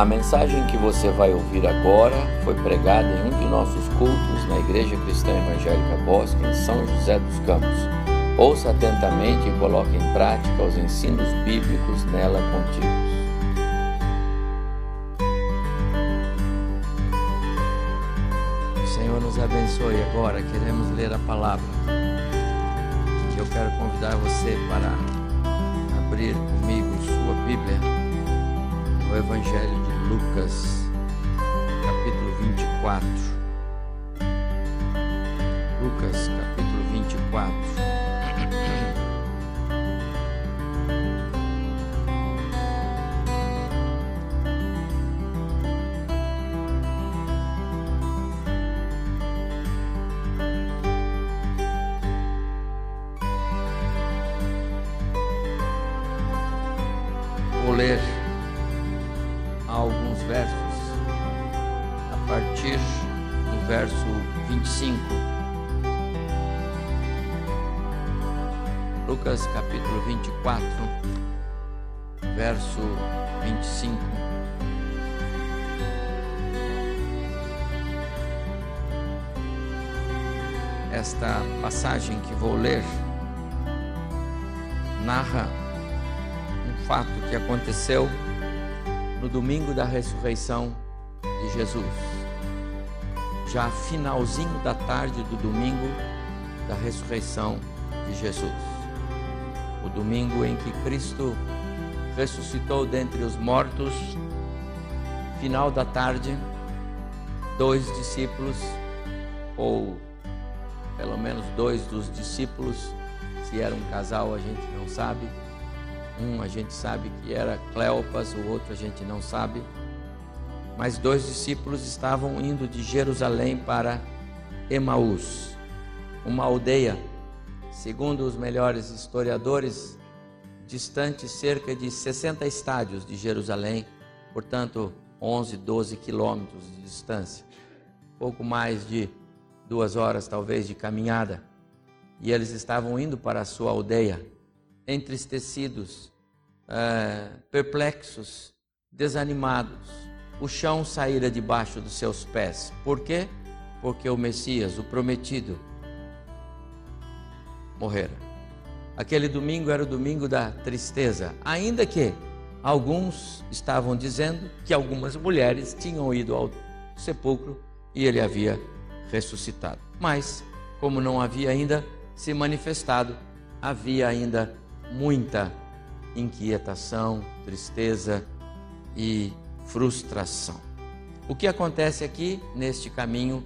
A mensagem que você vai ouvir agora foi pregada em um de nossos cultos na Igreja Cristã Evangélica Bosque, em São José dos Campos. Ouça atentamente e coloque em prática os ensinos bíblicos nela contidos. O Senhor nos abençoe agora. Queremos ler a palavra. Eu quero convidar você para abrir comigo sua Bíblia o Evangelho de Lucas, capítulo 24. Lucas, capítulo 24. Narra um fato que aconteceu no domingo da ressurreição de Jesus. Já finalzinho da tarde do domingo da ressurreição de Jesus. O domingo em que Cristo ressuscitou dentre os mortos, final da tarde, dois discípulos, ou pelo menos dois dos discípulos, se era um casal a gente não sabe, um a gente sabe que era Cleopas, o outro a gente não sabe. Mas dois discípulos estavam indo de Jerusalém para Emaús, uma aldeia, segundo os melhores historiadores, distante cerca de 60 estádios de Jerusalém, portanto 11, 12 quilômetros de distância, pouco mais de duas horas talvez de caminhada. E eles estavam indo para a sua aldeia, entristecidos, é, perplexos, desanimados. O chão saíra debaixo dos seus pés. Por quê? Porque o Messias, o prometido, morrera. Aquele domingo era o domingo da tristeza, ainda que alguns estavam dizendo que algumas mulheres tinham ido ao sepulcro e ele havia ressuscitado. Mas, como não havia ainda se manifestado, havia ainda muita inquietação, tristeza e frustração. O que acontece aqui neste caminho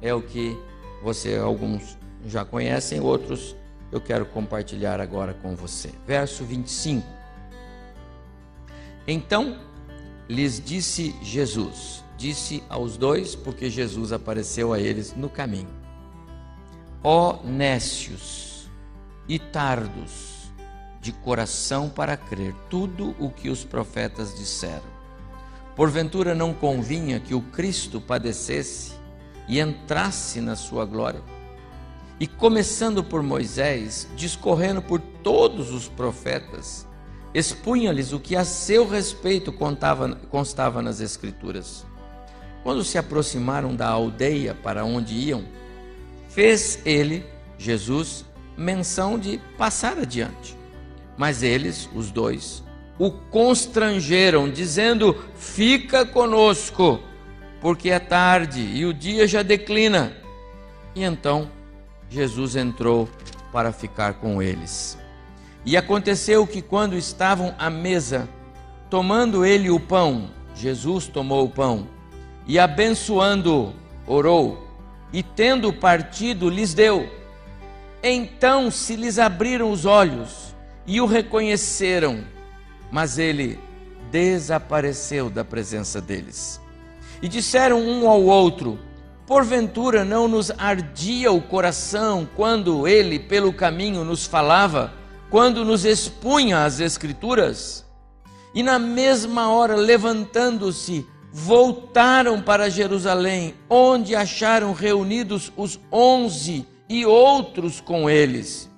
é o que você alguns já conhecem, outros eu quero compartilhar agora com você. Verso 25. Então lhes disse Jesus, disse aos dois, porque Jesus apareceu a eles no caminho: Ó nécios e tardos, de coração para crer tudo o que os profetas disseram. Porventura não convinha que o Cristo padecesse e entrasse na sua glória? E começando por Moisés, discorrendo por todos os profetas, expunha-lhes o que a seu respeito contava, constava nas Escrituras. Quando se aproximaram da aldeia para onde iam, fez ele, Jesus, menção de passar adiante. Mas eles, os dois, o constrangeram, dizendo: Fica conosco, porque é tarde e o dia já declina. E então Jesus entrou para ficar com eles. E aconteceu que, quando estavam à mesa, tomando ele o pão, Jesus tomou o pão e, abençoando, orou, e tendo partido, lhes deu. Então se lhes abriram os olhos e o reconheceram, mas ele desapareceu da presença deles. E disseram um ao outro: Porventura não nos ardia o coração quando ele pelo caminho nos falava, quando nos expunha as Escrituras? E na mesma hora, levantando-se, voltaram para Jerusalém, onde acharam reunidos os onze e outros com eles,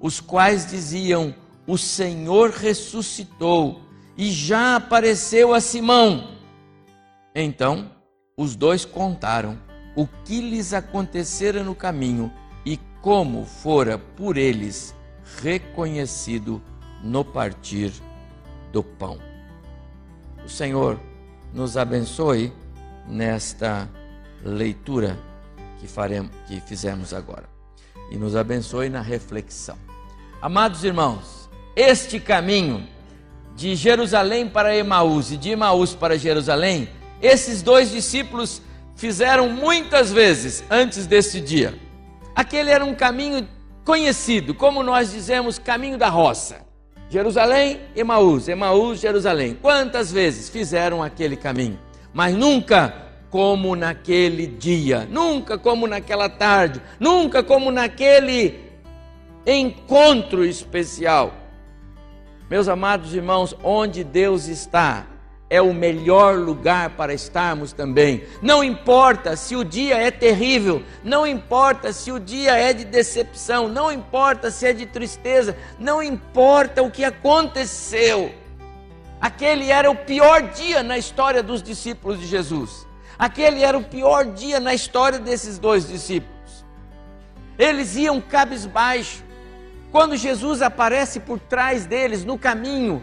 os quais diziam: o Senhor ressuscitou e já apareceu a Simão. Então os dois contaram o que lhes acontecera no caminho e como fora por eles reconhecido no partir do pão. O Senhor nos abençoe nesta leitura que faremos, que fizemos agora e nos abençoe na reflexão. Amados irmãos, este caminho de Jerusalém para Emaús e de Emaús para Jerusalém, esses dois discípulos fizeram muitas vezes antes desse dia. Aquele era um caminho conhecido, como nós dizemos, caminho da roça. Jerusalém, Emaús, Emaús, Jerusalém. Quantas vezes fizeram aquele caminho? Mas nunca como naquele dia, nunca como naquela tarde, nunca como naquele encontro especial. Meus amados irmãos, onde Deus está, é o melhor lugar para estarmos também. Não importa se o dia é terrível, não importa se o dia é de decepção, não importa se é de tristeza, não importa o que aconteceu. Aquele era o pior dia na história dos discípulos de Jesus. Aquele era o pior dia na história desses dois discípulos. Eles iam cabisbaixo. Quando Jesus aparece por trás deles no caminho,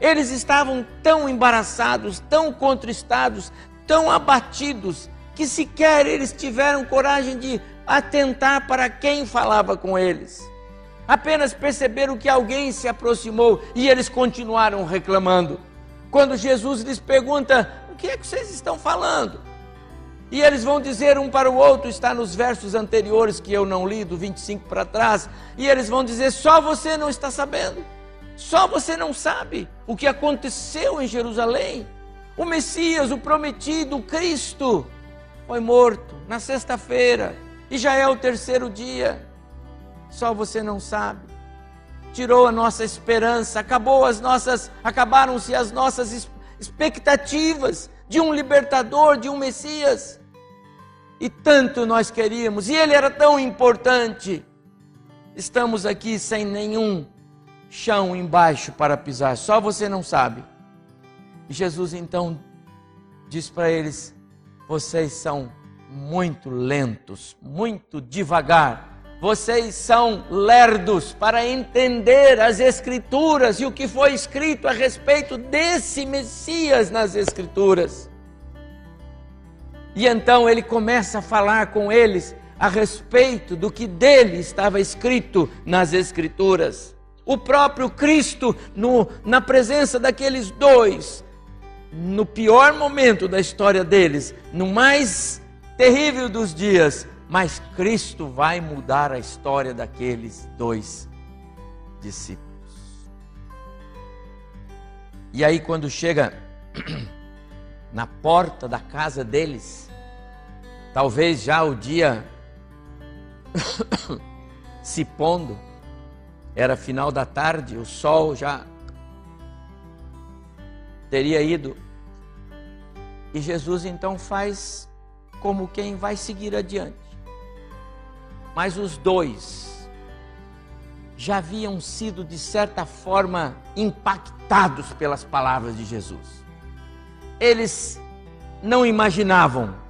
eles estavam tão embaraçados, tão contristados, tão abatidos, que sequer eles tiveram coragem de atentar para quem falava com eles. Apenas perceberam que alguém se aproximou e eles continuaram reclamando. Quando Jesus lhes pergunta: O que é que vocês estão falando? E eles vão dizer um para o outro, está nos versos anteriores que eu não li, do 25 para trás, e eles vão dizer: só você não está sabendo, só você não sabe o que aconteceu em Jerusalém. O Messias, o prometido, o Cristo, foi morto na sexta-feira e já é o terceiro dia. Só você não sabe. Tirou a nossa esperança, acabou as nossas, acabaram-se as nossas expectativas de um libertador, de um Messias e tanto nós queríamos, e ele era tão importante. Estamos aqui sem nenhum chão embaixo para pisar, só você não sabe. E Jesus então diz para eles: vocês são muito lentos, muito devagar. Vocês são lerdos para entender as Escrituras e o que foi escrito a respeito desse Messias nas Escrituras. E então ele começa a falar com eles a respeito do que dele estava escrito nas Escrituras. O próprio Cristo, no, na presença daqueles dois, no pior momento da história deles, no mais terrível dos dias, mas Cristo vai mudar a história daqueles dois discípulos. E aí, quando chega na porta da casa deles, Talvez já o dia se pondo, era final da tarde, o sol já teria ido. E Jesus então faz como quem vai seguir adiante. Mas os dois já haviam sido, de certa forma, impactados pelas palavras de Jesus. Eles não imaginavam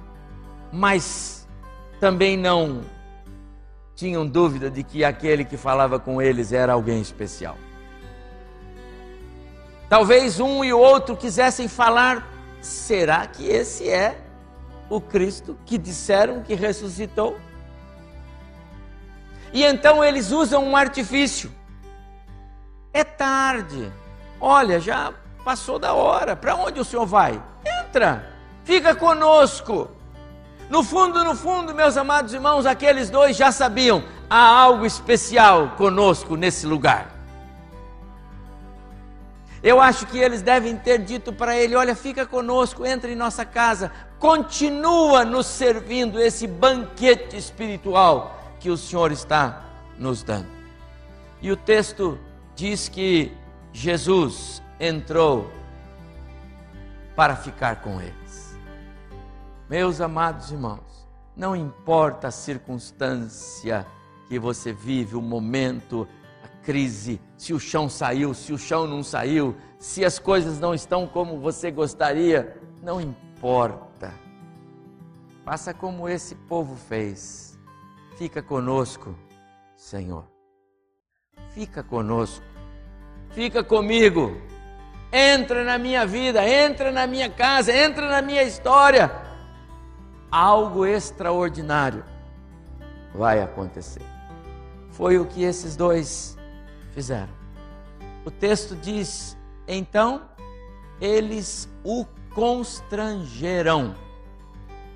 mas também não tinham dúvida de que aquele que falava com eles era alguém especial. Talvez um e o outro quisessem falar: será que esse é o Cristo que disseram que ressuscitou? E então eles usam um artifício. É tarde. Olha, já passou da hora. Para onde o senhor vai? Entra. Fica conosco. No fundo, no fundo, meus amados irmãos, aqueles dois já sabiam: há algo especial conosco nesse lugar. Eu acho que eles devem ter dito para ele: olha, fica conosco, entra em nossa casa, continua nos servindo esse banquete espiritual que o Senhor está nos dando. E o texto diz que Jesus entrou para ficar com ele. Meus amados irmãos, não importa a circunstância que você vive, o momento, a crise, se o chão saiu, se o chão não saiu, se as coisas não estão como você gostaria, não importa porta. Faça como esse povo fez. Fica conosco, Senhor. Fica conosco. Fica comigo. Entra na minha vida, entra na minha casa, entra na minha história. Algo extraordinário vai acontecer. Foi o que esses dois fizeram. O texto diz: então eles o constrangerão.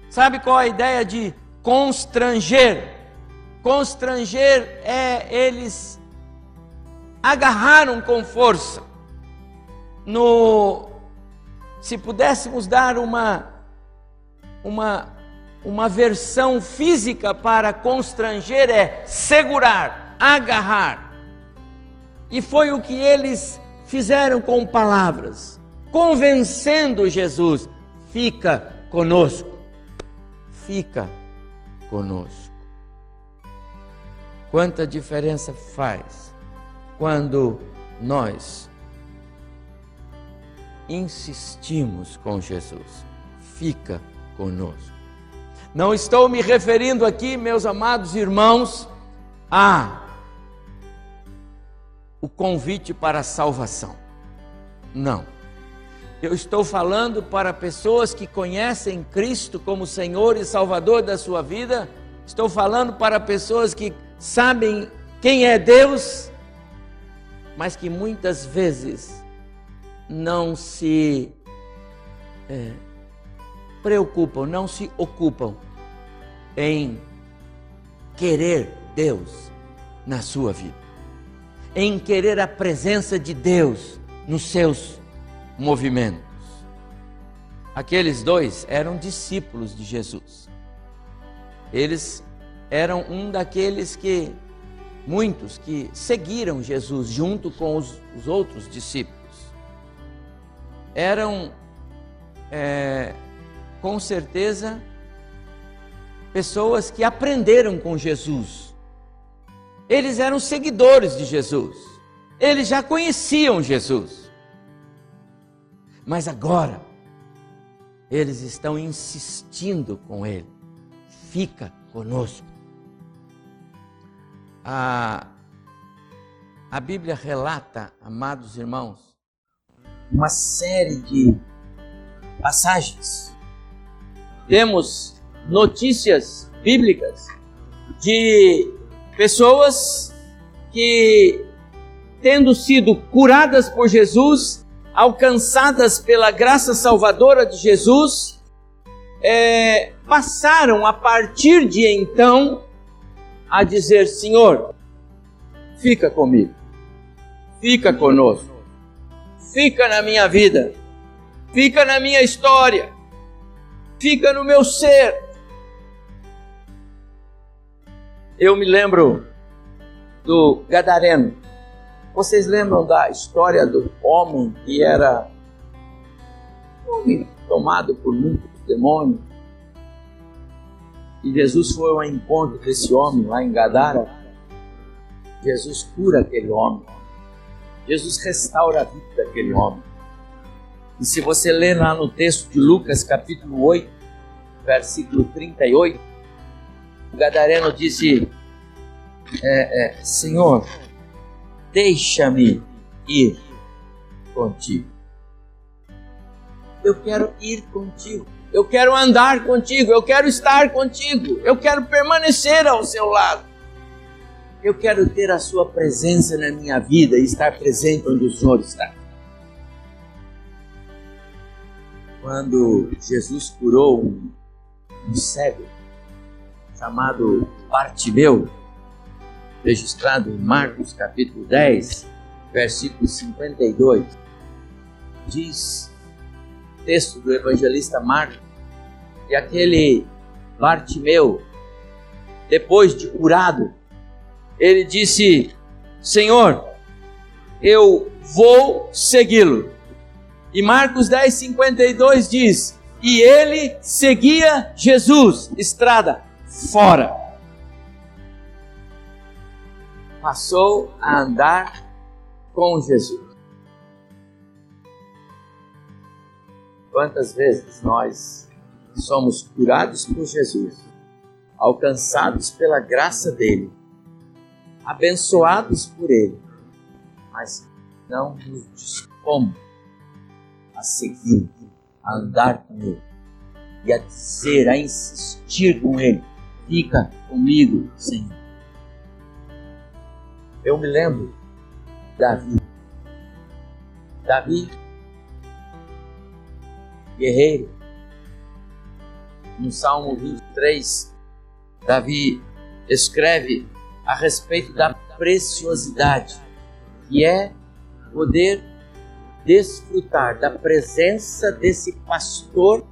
Sabe qual a ideia de constranger? Constranger é eles agarraram com força. No se pudéssemos dar uma uma uma versão física para constranger é segurar, agarrar. E foi o que eles fizeram com palavras, convencendo Jesus: fica conosco, fica conosco. Quanta diferença faz quando nós insistimos com Jesus, fica conosco. Não estou me referindo aqui, meus amados irmãos, a o convite para a salvação. Não. Eu estou falando para pessoas que conhecem Cristo como Senhor e Salvador da sua vida. Estou falando para pessoas que sabem quem é Deus, mas que muitas vezes não se é, preocupam, não se ocupam em querer Deus na sua vida, em querer a presença de Deus nos seus movimentos. Aqueles dois eram discípulos de Jesus. Eles eram um daqueles que, muitos que seguiram Jesus junto com os, os outros discípulos. Eram é, com certeza, pessoas que aprenderam com Jesus. Eles eram seguidores de Jesus. Eles já conheciam Jesus. Mas agora, eles estão insistindo com Ele. Fica conosco. A, a Bíblia relata, amados irmãos, uma série de passagens temos notícias bíblicas de pessoas que, tendo sido curadas por Jesus, alcançadas pela graça salvadora de Jesus, é, passaram a partir de então a dizer: Senhor, fica comigo, fica conosco, fica na minha vida, fica na minha história fica no meu ser. Eu me lembro do Gadareno. Vocês lembram da história do homem que era homem tomado por muitos demônios? E Jesus foi ao encontro desse homem lá em Gadara. Jesus cura aquele homem. Jesus restaura a vida daquele homem. E se você ler lá no texto de Lucas, capítulo 8, versículo 38, o Gadareno disse: é, é, Senhor, deixa-me ir contigo. Eu quero ir contigo. Eu quero andar contigo. Eu quero estar contigo. Eu quero permanecer ao seu lado. Eu quero ter a sua presença na minha vida e estar presente onde o Senhor está. Quando Jesus curou um, um cego chamado Bartimeu, registrado em Marcos capítulo 10, versículo 52, diz texto do evangelista Marcos que aquele Bartimeu, depois de curado, ele disse: Senhor, eu vou segui-lo e Marcos 10, 52 diz: E ele seguia Jesus, estrada fora. Passou a andar com Jesus. Quantas vezes nós somos curados por Jesus, alcançados pela graça dele, abençoados por ele, mas não nos dispomos a seguir, a andar com ele e a dizer, a insistir com ele: fica comigo, Senhor. Eu me lembro, Davi. Davi, guerreiro, no Salmo 23, Davi escreve a respeito da preciosidade que é poder desfrutar da presença desse pastor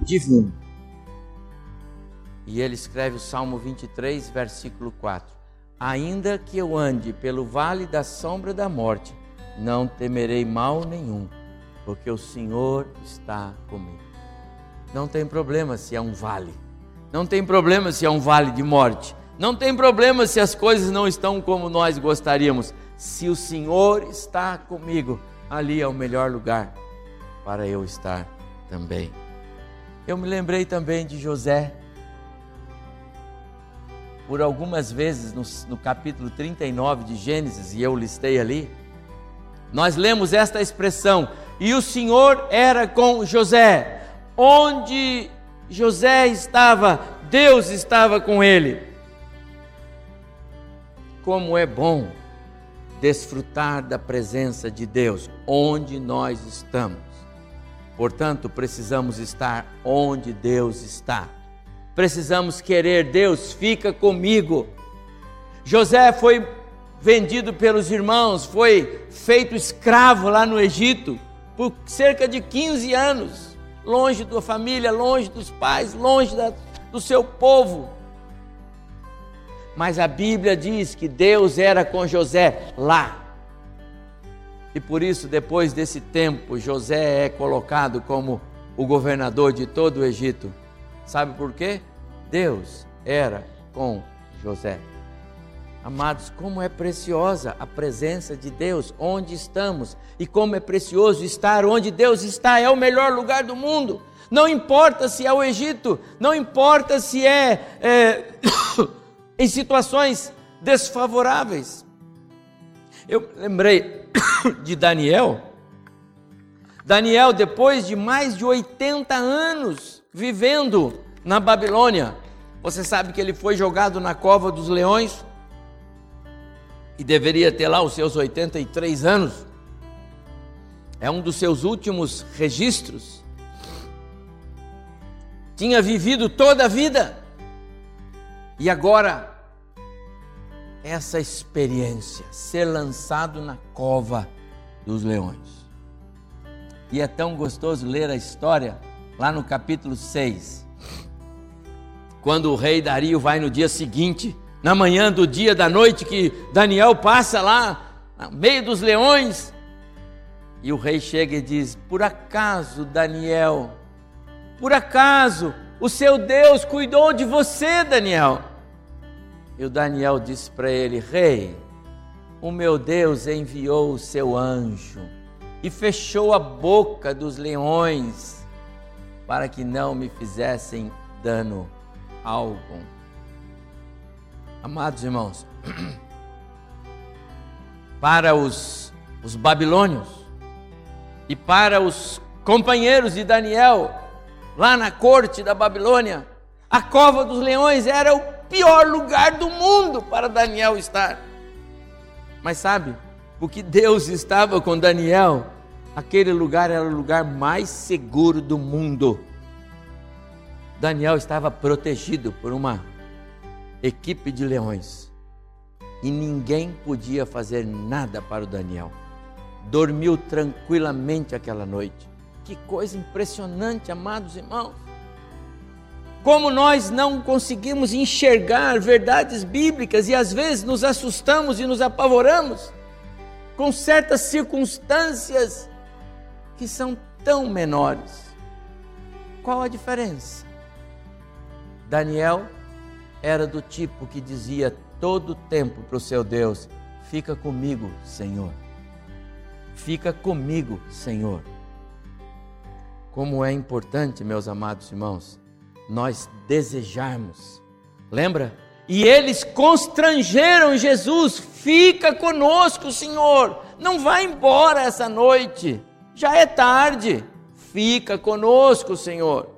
divino. E ele escreve o Salmo 23, versículo 4: Ainda que eu ande pelo vale da sombra da morte, não temerei mal nenhum, porque o Senhor está comigo. Não tem problema se é um vale, não tem problema se é um vale de morte, não tem problema se as coisas não estão como nós gostaríamos. Se o Senhor está comigo, ali é o melhor lugar para eu estar também. Eu me lembrei também de José. Por algumas vezes no, no capítulo 39 de Gênesis, e eu listei ali, nós lemos esta expressão: e o Senhor era com José. Onde José estava, Deus estava com ele. Como é bom desfrutar da presença de Deus onde nós estamos. Portanto, precisamos estar onde Deus está. Precisamos querer, Deus, fica comigo. José foi vendido pelos irmãos, foi feito escravo lá no Egito por cerca de 15 anos, longe da família, longe dos pais, longe da, do seu povo. Mas a Bíblia diz que Deus era com José lá, e por isso, depois desse tempo, José é colocado como o governador de todo o Egito. Sabe por quê? Deus era com José. Amados, como é preciosa a presença de Deus onde estamos e como é precioso estar onde Deus está, é o melhor lugar do mundo. Não importa se é o Egito, não importa se é, é em situações desfavoráveis. Eu lembrei de Daniel. Daniel, depois de mais de 80 anos vivendo na Babilônia, você sabe que ele foi jogado na cova dos leões e deveria ter lá os seus 83 anos. É um dos seus últimos registros. Tinha vivido toda a vida e agora essa experiência, ser lançado na cova dos leões. E é tão gostoso ler a história lá no capítulo 6. Quando o rei Dario vai no dia seguinte, na manhã do dia da noite que Daniel passa lá, no meio dos leões, e o rei chega e diz: Por acaso, Daniel, por acaso o seu Deus cuidou de você, Daniel? E o Daniel disse para ele: Rei, o meu Deus enviou o seu anjo e fechou a boca dos leões para que não me fizessem dano algum. Amados irmãos, para os, os babilônios e para os companheiros de Daniel, lá na corte da Babilônia, a cova dos leões era o pior lugar do mundo para Daniel estar. Mas sabe, porque Deus estava com Daniel, aquele lugar era o lugar mais seguro do mundo. Daniel estava protegido por uma equipe de leões e ninguém podia fazer nada para o Daniel. Dormiu tranquilamente aquela noite. Que coisa impressionante, amados irmãos. Como nós não conseguimos enxergar verdades bíblicas e às vezes nos assustamos e nos apavoramos com certas circunstâncias que são tão menores. Qual a diferença? Daniel era do tipo que dizia todo o tempo para o seu Deus: Fica comigo, Senhor. Fica comigo, Senhor. Como é importante, meus amados irmãos, nós desejarmos. Lembra? E eles constrangeram Jesus: fica conosco, Senhor, não vá embora essa noite, já é tarde, fica conosco, Senhor.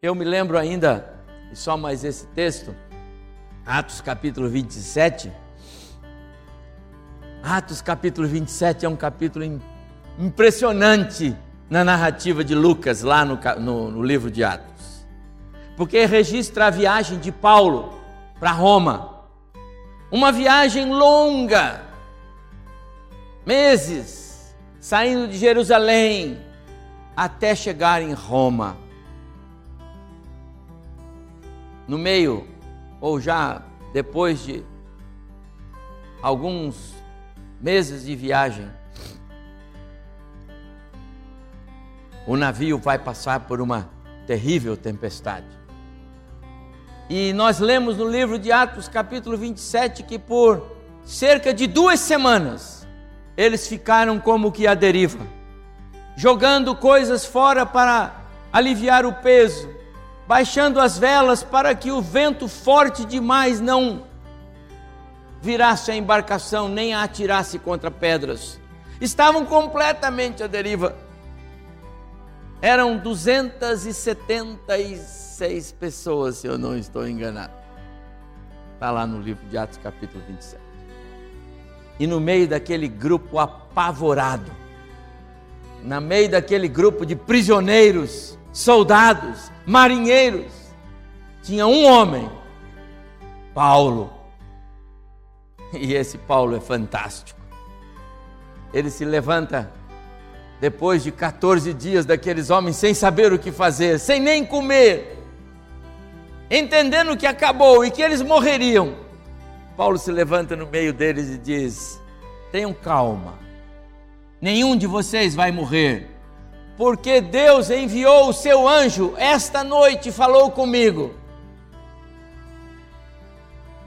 Eu me lembro ainda, e só mais esse texto, Atos capítulo 27. Atos capítulo 27 é um capítulo impressionante na narrativa de Lucas, lá no, no, no livro de Atos. Porque registra a viagem de Paulo para Roma. Uma viagem longa, meses, saindo de Jerusalém até chegar em Roma. No meio, ou já depois de alguns meses de viagem, o navio vai passar por uma terrível tempestade. E nós lemos no livro de Atos, capítulo 27, que por cerca de duas semanas eles ficaram como que à deriva, jogando coisas fora para aliviar o peso, baixando as velas para que o vento forte demais não virasse a embarcação nem a atirasse contra pedras. Estavam completamente à deriva. Eram 276 pessoas, se eu não estou enganado. Está lá no livro de Atos, capítulo 27. E no meio daquele grupo apavorado, no meio daquele grupo de prisioneiros, soldados, marinheiros, tinha um homem, Paulo. E esse Paulo é fantástico. Ele se levanta depois de 14 dias daqueles homens sem saber o que fazer, sem nem comer, entendendo que acabou e que eles morreriam. Paulo se levanta no meio deles e diz: Tenham calma, nenhum de vocês vai morrer, porque Deus enviou o seu anjo esta noite e falou comigo.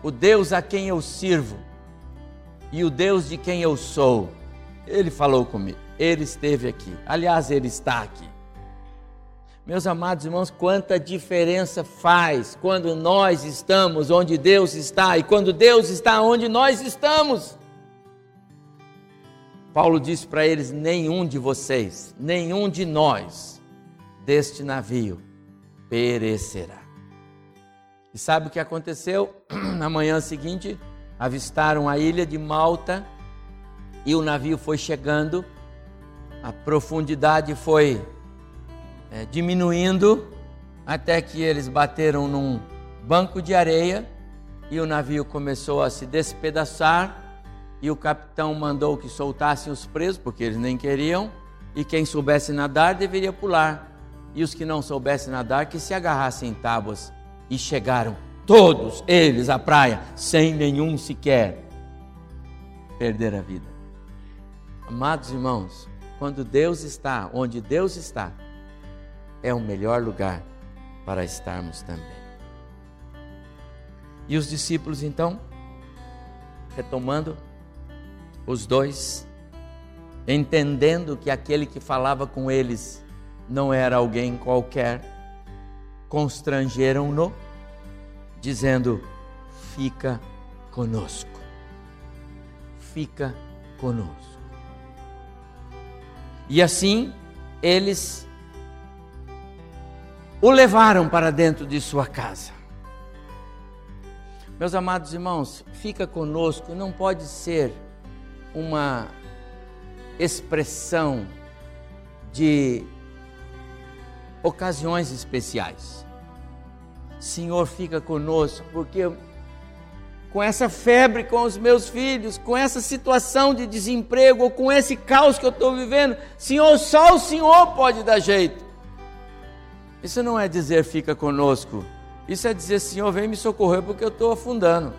O Deus a quem eu sirvo e o Deus de quem eu sou, ele falou comigo ele esteve aqui. Aliás, ele está aqui. Meus amados irmãos, quanta diferença faz quando nós estamos onde Deus está e quando Deus está onde nós estamos. Paulo disse para eles: nenhum de vocês, nenhum de nós deste navio perecerá. E sabe o que aconteceu? Na manhã seguinte, avistaram a ilha de Malta e o navio foi chegando a profundidade foi é, diminuindo até que eles bateram num banco de areia e o navio começou a se despedaçar e o capitão mandou que soltassem os presos porque eles nem queriam e quem soubesse nadar deveria pular e os que não soubessem nadar que se agarrassem em tábuas e chegaram todos eles à praia sem nenhum sequer perder a vida. Amados irmãos, quando Deus está, onde Deus está, é o melhor lugar para estarmos também. E os discípulos então, retomando, os dois, entendendo que aquele que falava com eles não era alguém qualquer, constrangeram-no, dizendo: Fica conosco, fica conosco. E assim eles o levaram para dentro de sua casa. Meus amados irmãos, fica conosco, não pode ser uma expressão de ocasiões especiais. Senhor, fica conosco, porque com essa febre com os meus filhos, com essa situação de desemprego, ou com esse caos que eu estou vivendo, Senhor, só o Senhor pode dar jeito. Isso não é dizer fica conosco, isso é dizer Senhor, vem me socorrer porque eu estou afundando.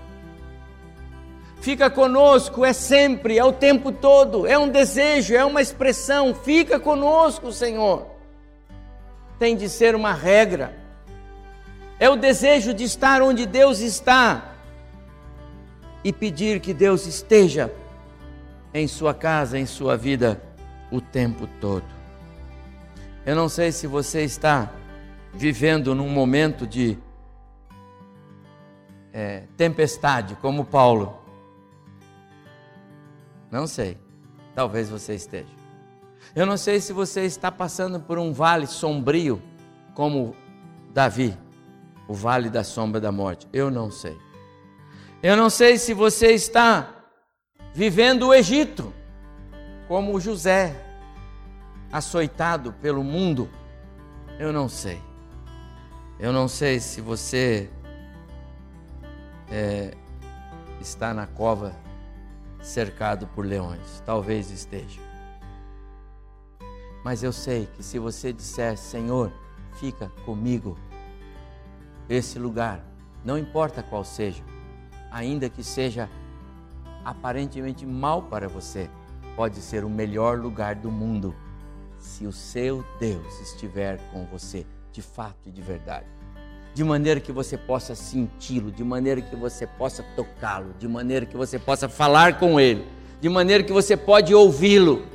Fica conosco é sempre, é o tempo todo, é um desejo, é uma expressão. Fica conosco, Senhor. Tem de ser uma regra. É o desejo de estar onde Deus está e pedir que Deus esteja em sua casa, em sua vida, o tempo todo. Eu não sei se você está vivendo num momento de é, tempestade, como Paulo. Não sei. Talvez você esteja. Eu não sei se você está passando por um vale sombrio, como Davi, o vale da sombra da morte. Eu não sei. Eu não sei se você está vivendo o Egito, como José, açoitado pelo mundo. Eu não sei. Eu não sei se você é, está na cova cercado por leões. Talvez esteja. Mas eu sei que se você disser, Senhor, fica comigo, esse lugar, não importa qual seja, ainda que seja aparentemente mal para você, pode ser o melhor lugar do mundo se o seu Deus estiver com você, de fato e de verdade. De maneira que você possa senti-lo, de maneira que você possa tocá-lo, de maneira que você possa falar com ele, de maneira que você pode ouvi-lo.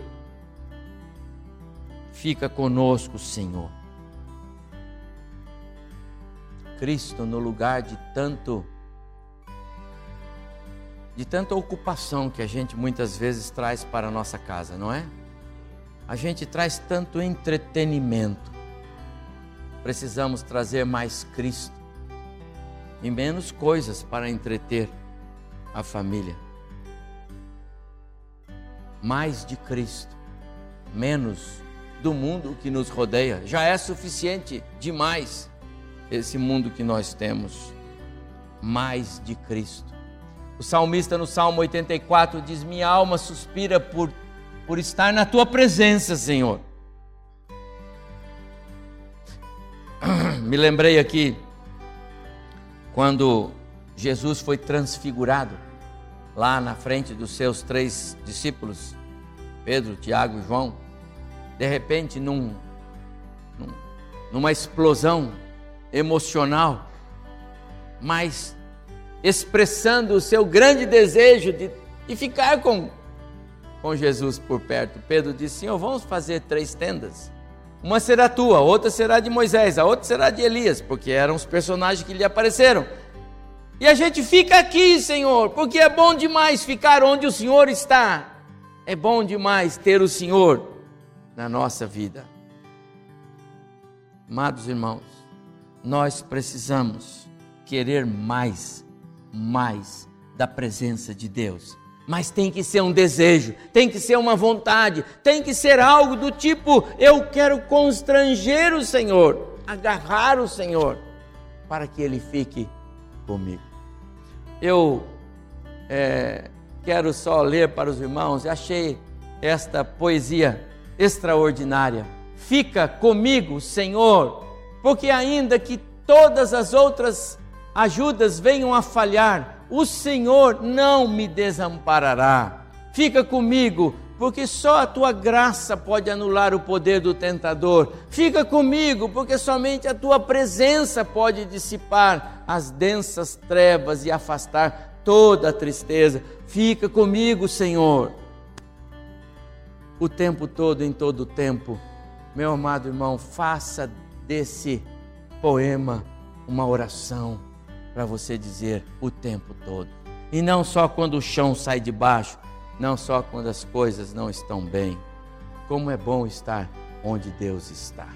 Fica conosco, Senhor. Cristo no lugar de tanto de tanta ocupação que a gente muitas vezes traz para a nossa casa, não é? A gente traz tanto entretenimento. Precisamos trazer mais Cristo e menos coisas para entreter a família. Mais de Cristo, menos do mundo que nos rodeia. Já é suficiente demais esse mundo que nós temos. Mais de Cristo. O salmista no Salmo 84 diz: Minha alma suspira por, por estar na tua presença, Senhor. Me lembrei aqui quando Jesus foi transfigurado lá na frente dos seus três discípulos, Pedro, Tiago e João. De repente, num, num, numa explosão emocional, mas expressando o seu grande desejo de, de ficar com, com Jesus por perto. Pedro disse: Senhor, vamos fazer três tendas. Uma será tua, outra será de Moisés, a outra será de Elias, porque eram os personagens que lhe apareceram. E a gente fica aqui, Senhor, porque é bom demais ficar onde o Senhor está. É bom demais ter o Senhor na nossa vida. Amados irmãos, nós precisamos querer mais mais da presença de Deus. Mas tem que ser um desejo, tem que ser uma vontade, tem que ser algo do tipo: eu quero constranger o Senhor, agarrar o Senhor, para que Ele fique comigo. Eu é, quero só ler para os irmãos, achei esta poesia extraordinária. Fica comigo, Senhor, porque ainda que todas as outras ajudas venham a falhar, o Senhor não me desamparará. Fica comigo, porque só a tua graça pode anular o poder do tentador. Fica comigo, porque somente a tua presença pode dissipar as densas trevas e afastar toda a tristeza. Fica comigo, Senhor. O tempo todo, em todo o tempo. Meu amado irmão, faça desse poema uma oração para você dizer o tempo todo. E não só quando o chão sai de baixo, não só quando as coisas não estão bem. Como é bom estar onde Deus está.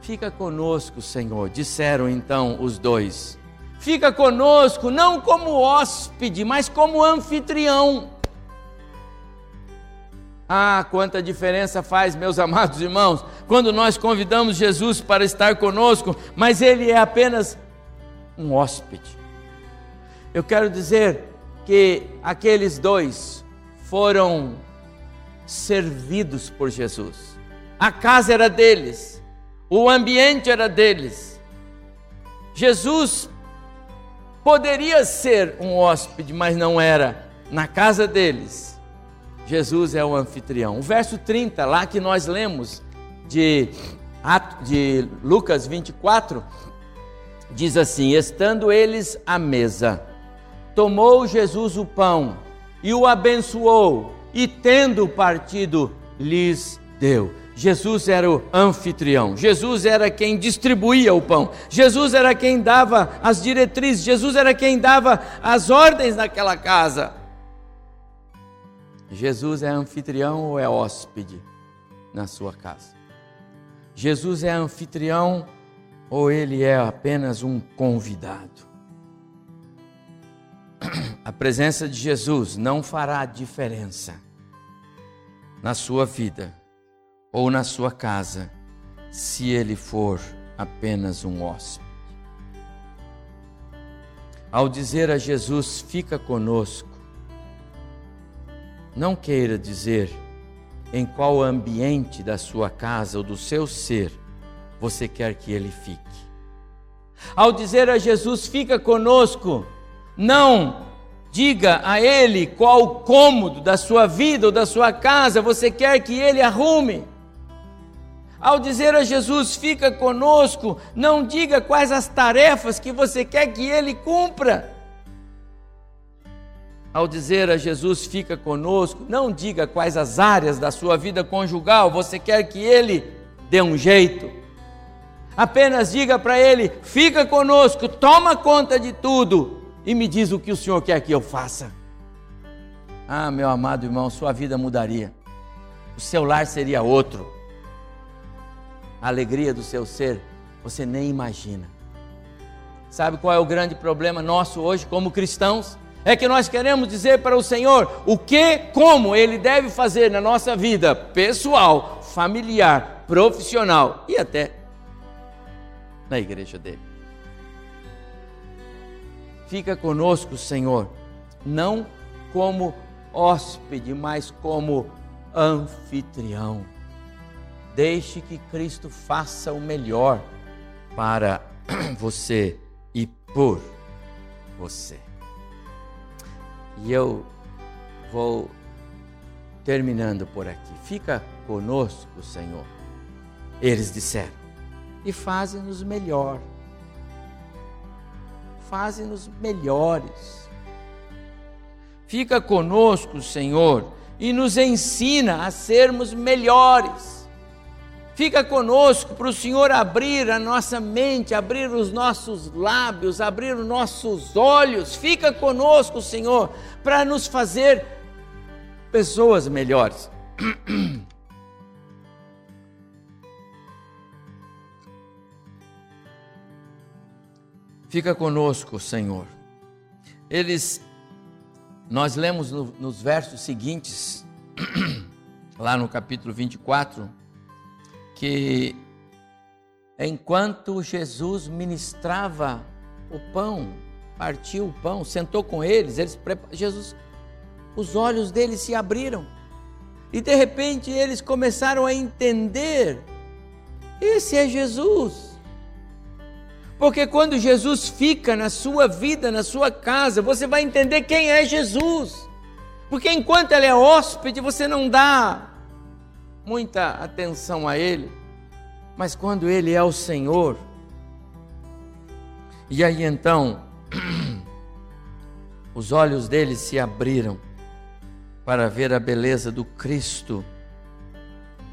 Fica conosco, Senhor, disseram então os dois. Fica conosco, não como hóspede, mas como anfitrião. Ah, quanta diferença faz, meus amados irmãos, quando nós convidamos Jesus para estar conosco, mas Ele é apenas um hóspede. Eu quero dizer que aqueles dois foram servidos por Jesus. A casa era deles, o ambiente era deles. Jesus poderia ser um hóspede, mas não era. Na casa deles, Jesus é o anfitrião. O verso 30, lá que nós lemos de, de Lucas 24, diz assim: Estando eles à mesa, tomou Jesus o pão e o abençoou e tendo partido, lhes deu. Jesus era o anfitrião, Jesus era quem distribuía o pão, Jesus era quem dava as diretrizes, Jesus era quem dava as ordens naquela casa. Jesus é anfitrião ou é hóspede na sua casa? Jesus é anfitrião ou ele é apenas um convidado? A presença de Jesus não fará diferença na sua vida ou na sua casa, se ele for apenas um hóspede. Ao dizer a Jesus, fica conosco, não queira dizer em qual ambiente da sua casa ou do seu ser você quer que ele fique. Ao dizer a Jesus, fica conosco, não diga a ele qual cômodo da sua vida ou da sua casa você quer que ele arrume. Ao dizer a Jesus, fica conosco, não diga quais as tarefas que você quer que ele cumpra. Ao dizer a Jesus, fica conosco, não diga quais as áreas da sua vida conjugal você quer que ele dê um jeito. Apenas diga para ele: fica conosco, toma conta de tudo e me diz o que o Senhor quer que eu faça. Ah, meu amado irmão, sua vida mudaria, o seu lar seria outro a alegria do seu ser, você nem imagina. Sabe qual é o grande problema nosso hoje como cristãos? É que nós queremos dizer para o Senhor o que, como Ele deve fazer na nossa vida pessoal, familiar, profissional e até na igreja dele. Fica conosco, Senhor, não como hóspede, mas como anfitrião. Deixe que Cristo faça o melhor para você e por você. E eu vou terminando por aqui. Fica conosco, Senhor. Eles disseram, e faze-nos melhor. Faze-nos melhores. Fica conosco, Senhor, e nos ensina a sermos melhores Fica conosco para o Senhor abrir a nossa mente, abrir os nossos lábios, abrir os nossos olhos. Fica conosco, Senhor, para nos fazer pessoas melhores. Fica conosco, Senhor. Eles, nós lemos no, nos versos seguintes, lá no capítulo 24 que enquanto Jesus ministrava o pão, partiu o pão, sentou com eles, eles Jesus, os olhos deles se abriram e de repente eles começaram a entender: esse é Jesus. Porque quando Jesus fica na sua vida, na sua casa, você vai entender quem é Jesus. Porque enquanto ele é hóspede, você não dá muita atenção a Ele, mas quando Ele é o Senhor, e aí então, os olhos dele se abriram para ver a beleza do Cristo,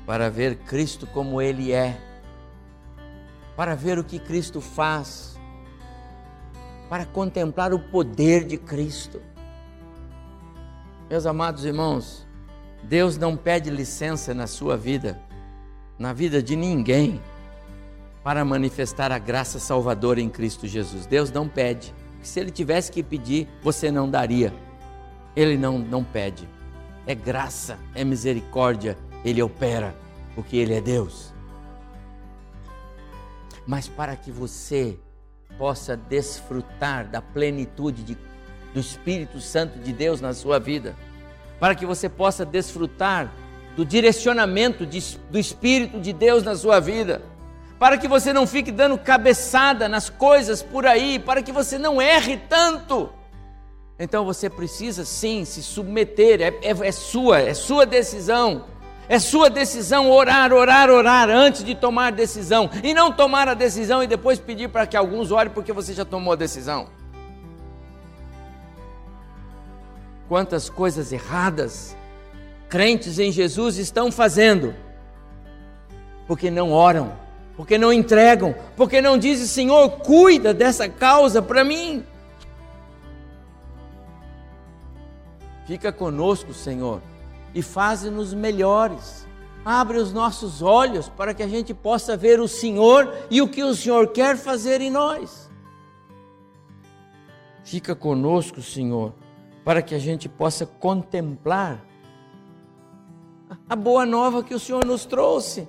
para ver Cristo como Ele é, para ver o que Cristo faz, para contemplar o poder de Cristo. Meus amados irmãos, Deus não pede licença na sua vida, na vida de ninguém, para manifestar a graça salvadora em Cristo Jesus. Deus não pede. Se ele tivesse que pedir, você não daria. Ele não, não pede. É graça, é misericórdia. Ele opera, porque ele é Deus. Mas para que você possa desfrutar da plenitude de, do Espírito Santo de Deus na sua vida, para que você possa desfrutar do direcionamento de, do Espírito de Deus na sua vida, para que você não fique dando cabeçada nas coisas por aí, para que você não erre tanto. Então você precisa sim se submeter, é, é, é sua, é sua decisão. É sua decisão orar, orar, orar antes de tomar decisão. E não tomar a decisão e depois pedir para que alguns orem porque você já tomou a decisão. quantas coisas erradas crentes em Jesus estão fazendo? Porque não oram, porque não entregam, porque não dizem, Senhor, cuida dessa causa para mim. Fica conosco, Senhor, e faze-nos melhores. Abre os nossos olhos para que a gente possa ver o Senhor e o que o Senhor quer fazer em nós. Fica conosco, Senhor, para que a gente possa contemplar a boa nova que o Senhor nos trouxe.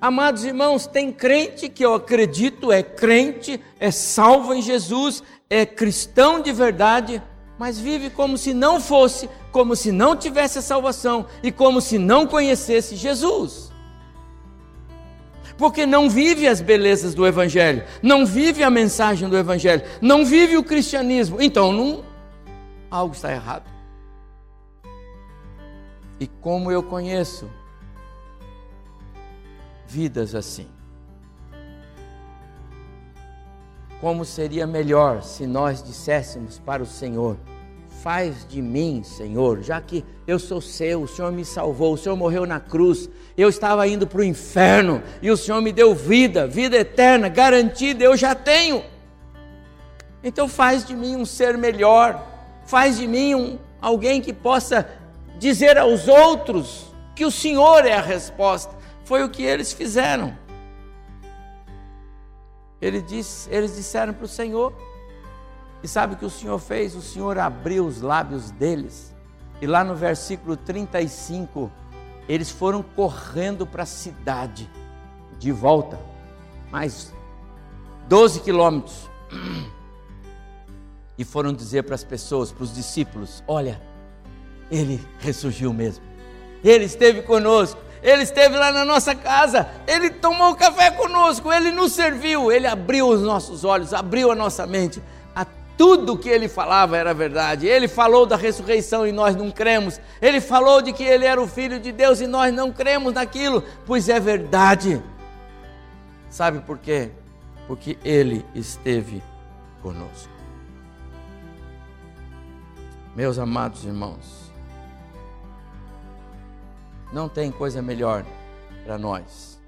Amados irmãos, tem crente que eu acredito é crente, é salvo em Jesus, é cristão de verdade, mas vive como se não fosse, como se não tivesse a salvação e como se não conhecesse Jesus. Porque não vive as belezas do Evangelho, não vive a mensagem do Evangelho, não vive o cristianismo, então não, algo está errado. E como eu conheço vidas assim? Como seria melhor se nós disséssemos para o Senhor: Faz de mim, Senhor, já que eu sou seu, o Senhor me salvou, o Senhor morreu na cruz, eu estava indo para o inferno e o Senhor me deu vida, vida eterna, garantida, eu já tenho. Então faz de mim um ser melhor, faz de mim um, alguém que possa dizer aos outros que o Senhor é a resposta. Foi o que eles fizeram. Ele disse, eles disseram para o Senhor. E sabe o que o Senhor fez? O Senhor abriu os lábios deles. E lá no versículo 35, eles foram correndo para a cidade, de volta, mais 12 quilômetros. E foram dizer para as pessoas, para os discípulos: Olha, ele ressurgiu mesmo. Ele esteve conosco. Ele esteve lá na nossa casa, ele tomou café conosco, ele nos serviu, ele abriu os nossos olhos, abriu a nossa mente. A tudo que ele falava era verdade. Ele falou da ressurreição e nós não cremos. Ele falou de que ele era o filho de Deus e nós não cremos naquilo, pois é verdade. Sabe por quê? Porque ele esteve conosco. Meus amados irmãos, não tem coisa melhor para nós.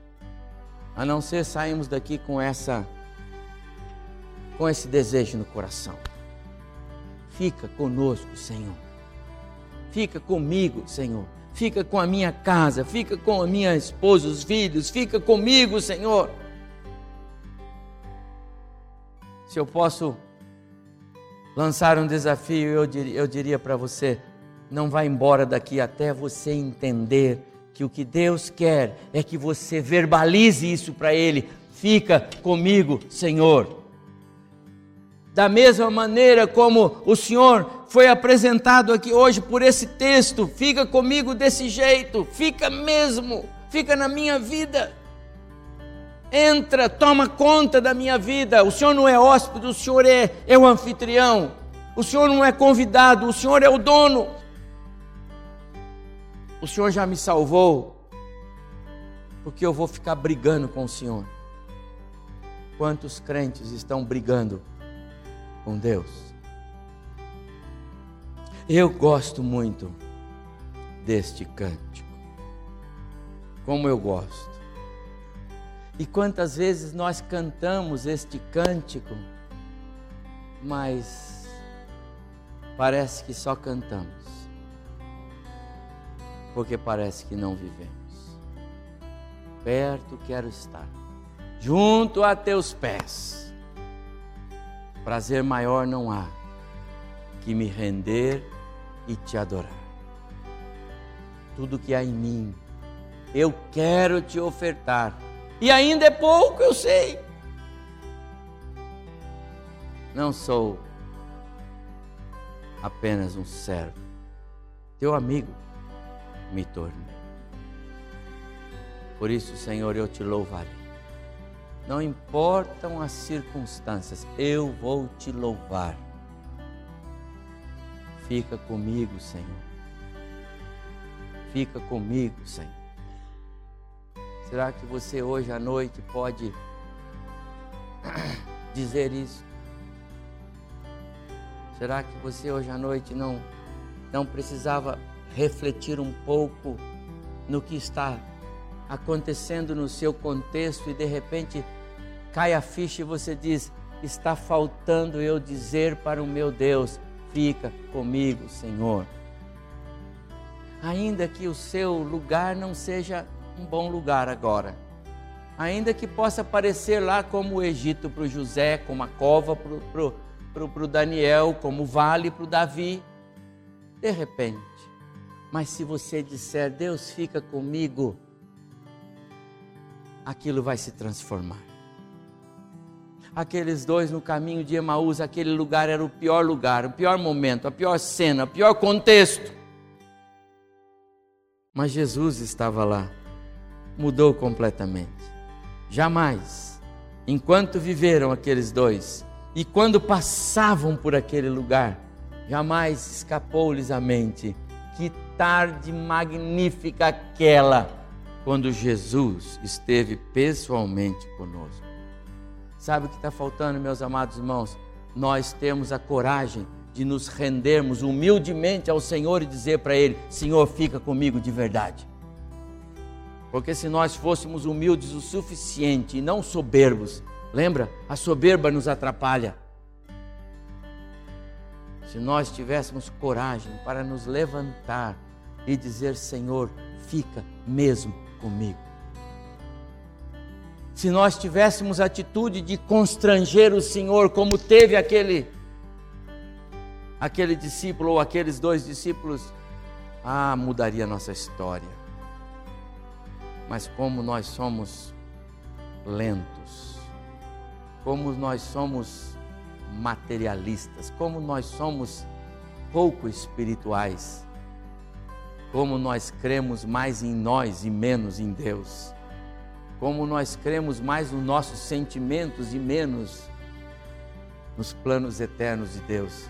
A não ser sairmos daqui com essa com esse desejo no coração. Fica conosco, Senhor. Fica comigo, Senhor. Fica com a minha casa, fica com a minha esposa, os filhos, fica comigo, Senhor. Se eu posso lançar um desafio, eu diria, eu diria para você: não vá embora daqui até você entender que o que Deus quer é que você verbalize isso para Ele. Fica comigo, Senhor. Da mesma maneira como o Senhor foi apresentado aqui hoje por esse texto, fica comigo desse jeito, fica mesmo, fica na minha vida. Entra, toma conta da minha vida. O Senhor não é hóspede, o Senhor é, é o anfitrião. O Senhor não é convidado, o Senhor é o dono. O Senhor já me salvou, porque eu vou ficar brigando com o Senhor. Quantos crentes estão brigando com Deus? Eu gosto muito deste cântico. Como eu gosto. E quantas vezes nós cantamos este cântico, mas parece que só cantamos porque parece que não vivemos. Perto quero estar, junto a teus pés. Prazer maior não há que me render e te adorar. Tudo que há em mim, eu quero te ofertar. E ainda é pouco, eu sei. Não sou apenas um servo, teu amigo me tornei. Por isso, Senhor, eu te louvarei. Não importam as circunstâncias, eu vou te louvar. Fica comigo, Senhor. Fica comigo, Senhor. Será que você hoje à noite pode dizer isso? Será que você hoje à noite não não precisava refletir um pouco no que está acontecendo no seu contexto e de repente cai a ficha e você diz: está faltando eu dizer para o meu Deus: fica comigo, Senhor. Ainda que o seu lugar não seja um bom lugar agora, ainda que possa parecer lá como o Egito para o José, como a cova para o Daniel, como o vale para o Davi, de repente. Mas se você disser, Deus fica comigo, aquilo vai se transformar. Aqueles dois no caminho de Emaús, aquele lugar era o pior lugar, o pior momento, a pior cena, o pior contexto. Mas Jesus estava lá, mudou completamente. Jamais, enquanto viveram aqueles dois e quando passavam por aquele lugar, jamais escapou-lhes a mente que tarde magnífica aquela quando Jesus esteve pessoalmente conosco. Sabe o que está faltando, meus amados irmãos? Nós temos a coragem de nos rendermos humildemente ao Senhor e dizer para Ele: Senhor, fica comigo de verdade. Porque se nós fôssemos humildes o suficiente e não soberbos, lembra? A soberba nos atrapalha. Se nós tivéssemos coragem para nos levantar e dizer: Senhor, fica mesmo comigo. Se nós tivéssemos atitude de constranger o Senhor, como teve aquele aquele discípulo ou aqueles dois discípulos, ah, mudaria a nossa história. Mas como nós somos lentos, como nós somos materialistas, como nós somos pouco espirituais, como nós cremos mais em nós e menos em Deus, como nós cremos mais nos nossos sentimentos e menos nos planos eternos de Deus.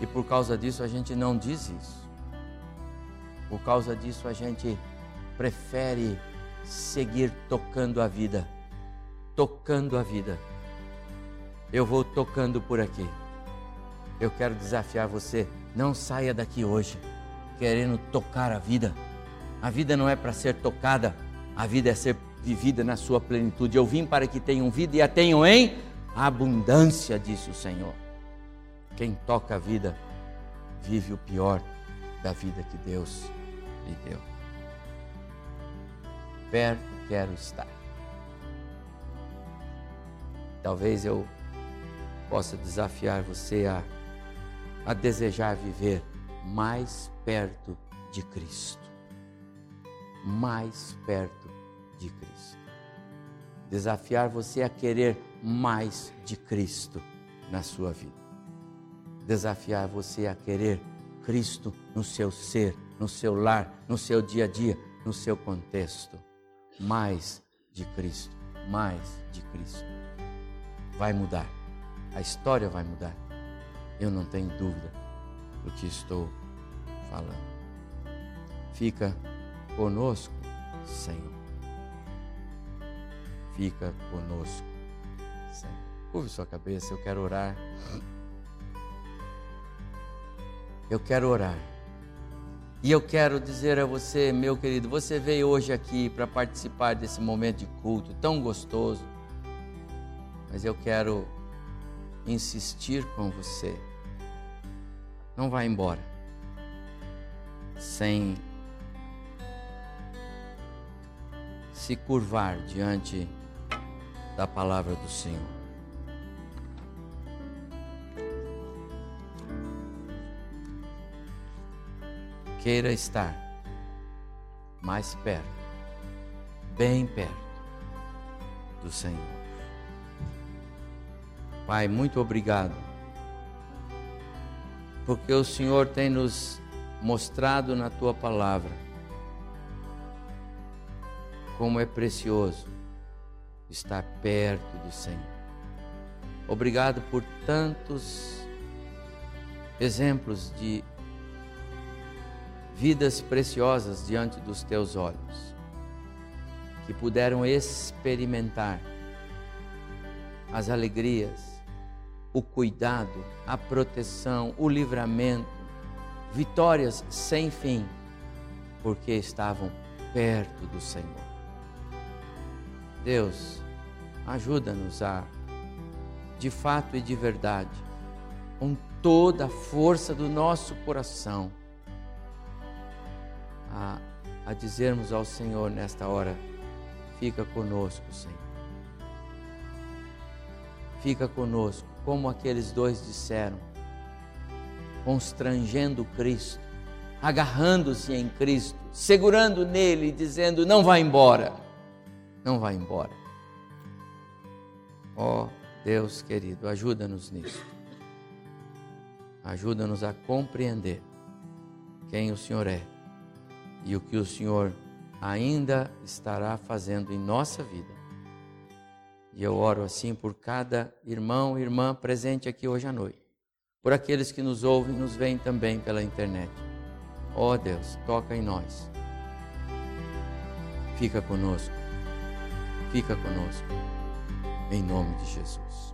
E por causa disso a gente não diz isso. Por causa disso a gente prefere seguir tocando a vida, tocando a vida. Eu vou tocando por aqui. Eu quero desafiar você, não saia daqui hoje querendo tocar a vida. A vida não é para ser tocada, a vida é ser vivida na sua plenitude. Eu vim para que tenham vida e a tenham em abundância, disse o Senhor. Quem toca a vida vive o pior da vida que Deus lhe deu. Perto quero estar. Talvez eu possa desafiar você a, a desejar viver mais perto de Cristo. Mais perto de Cristo. Desafiar você a querer mais de Cristo na sua vida. Desafiar você a querer Cristo no seu ser, no seu lar, no seu dia a dia, no seu contexto. Mais de Cristo, mais de Cristo. Vai mudar. A história vai mudar. Eu não tenho dúvida do que estou falando. Fica conosco, Senhor. Fica conosco, Senhor. Curve sua cabeça, eu quero orar. Eu quero orar. E eu quero dizer a você, meu querido, você veio hoje aqui para participar desse momento de culto tão gostoso. Mas eu quero insistir com você. Não vá embora sem se curvar diante da palavra do Senhor. Queira estar mais perto, bem perto do Senhor. Pai, muito obrigado, porque o Senhor tem nos mostrado na tua palavra como é precioso estar perto do Senhor. Obrigado por tantos exemplos de vidas preciosas diante dos teus olhos, que puderam experimentar as alegrias, o cuidado, a proteção, o livramento, vitórias sem fim porque estavam perto do Senhor. Deus, ajuda-nos a, de fato e de verdade, com toda a força do nosso coração, a, a dizermos ao Senhor nesta hora: fica conosco, Senhor. Fica conosco, como aqueles dois disseram, constrangendo Cristo, agarrando-se em Cristo, segurando nele, dizendo: não vá embora, não vá embora. Ó oh, Deus querido, ajuda-nos nisso. Ajuda-nos a compreender quem o Senhor é e o que o Senhor ainda estará fazendo em nossa vida. E eu oro assim por cada irmão e irmã presente aqui hoje à noite, por aqueles que nos ouvem e nos veem também pela internet. Ó oh Deus, toca em nós. Fica conosco. Fica conosco. Em nome de Jesus.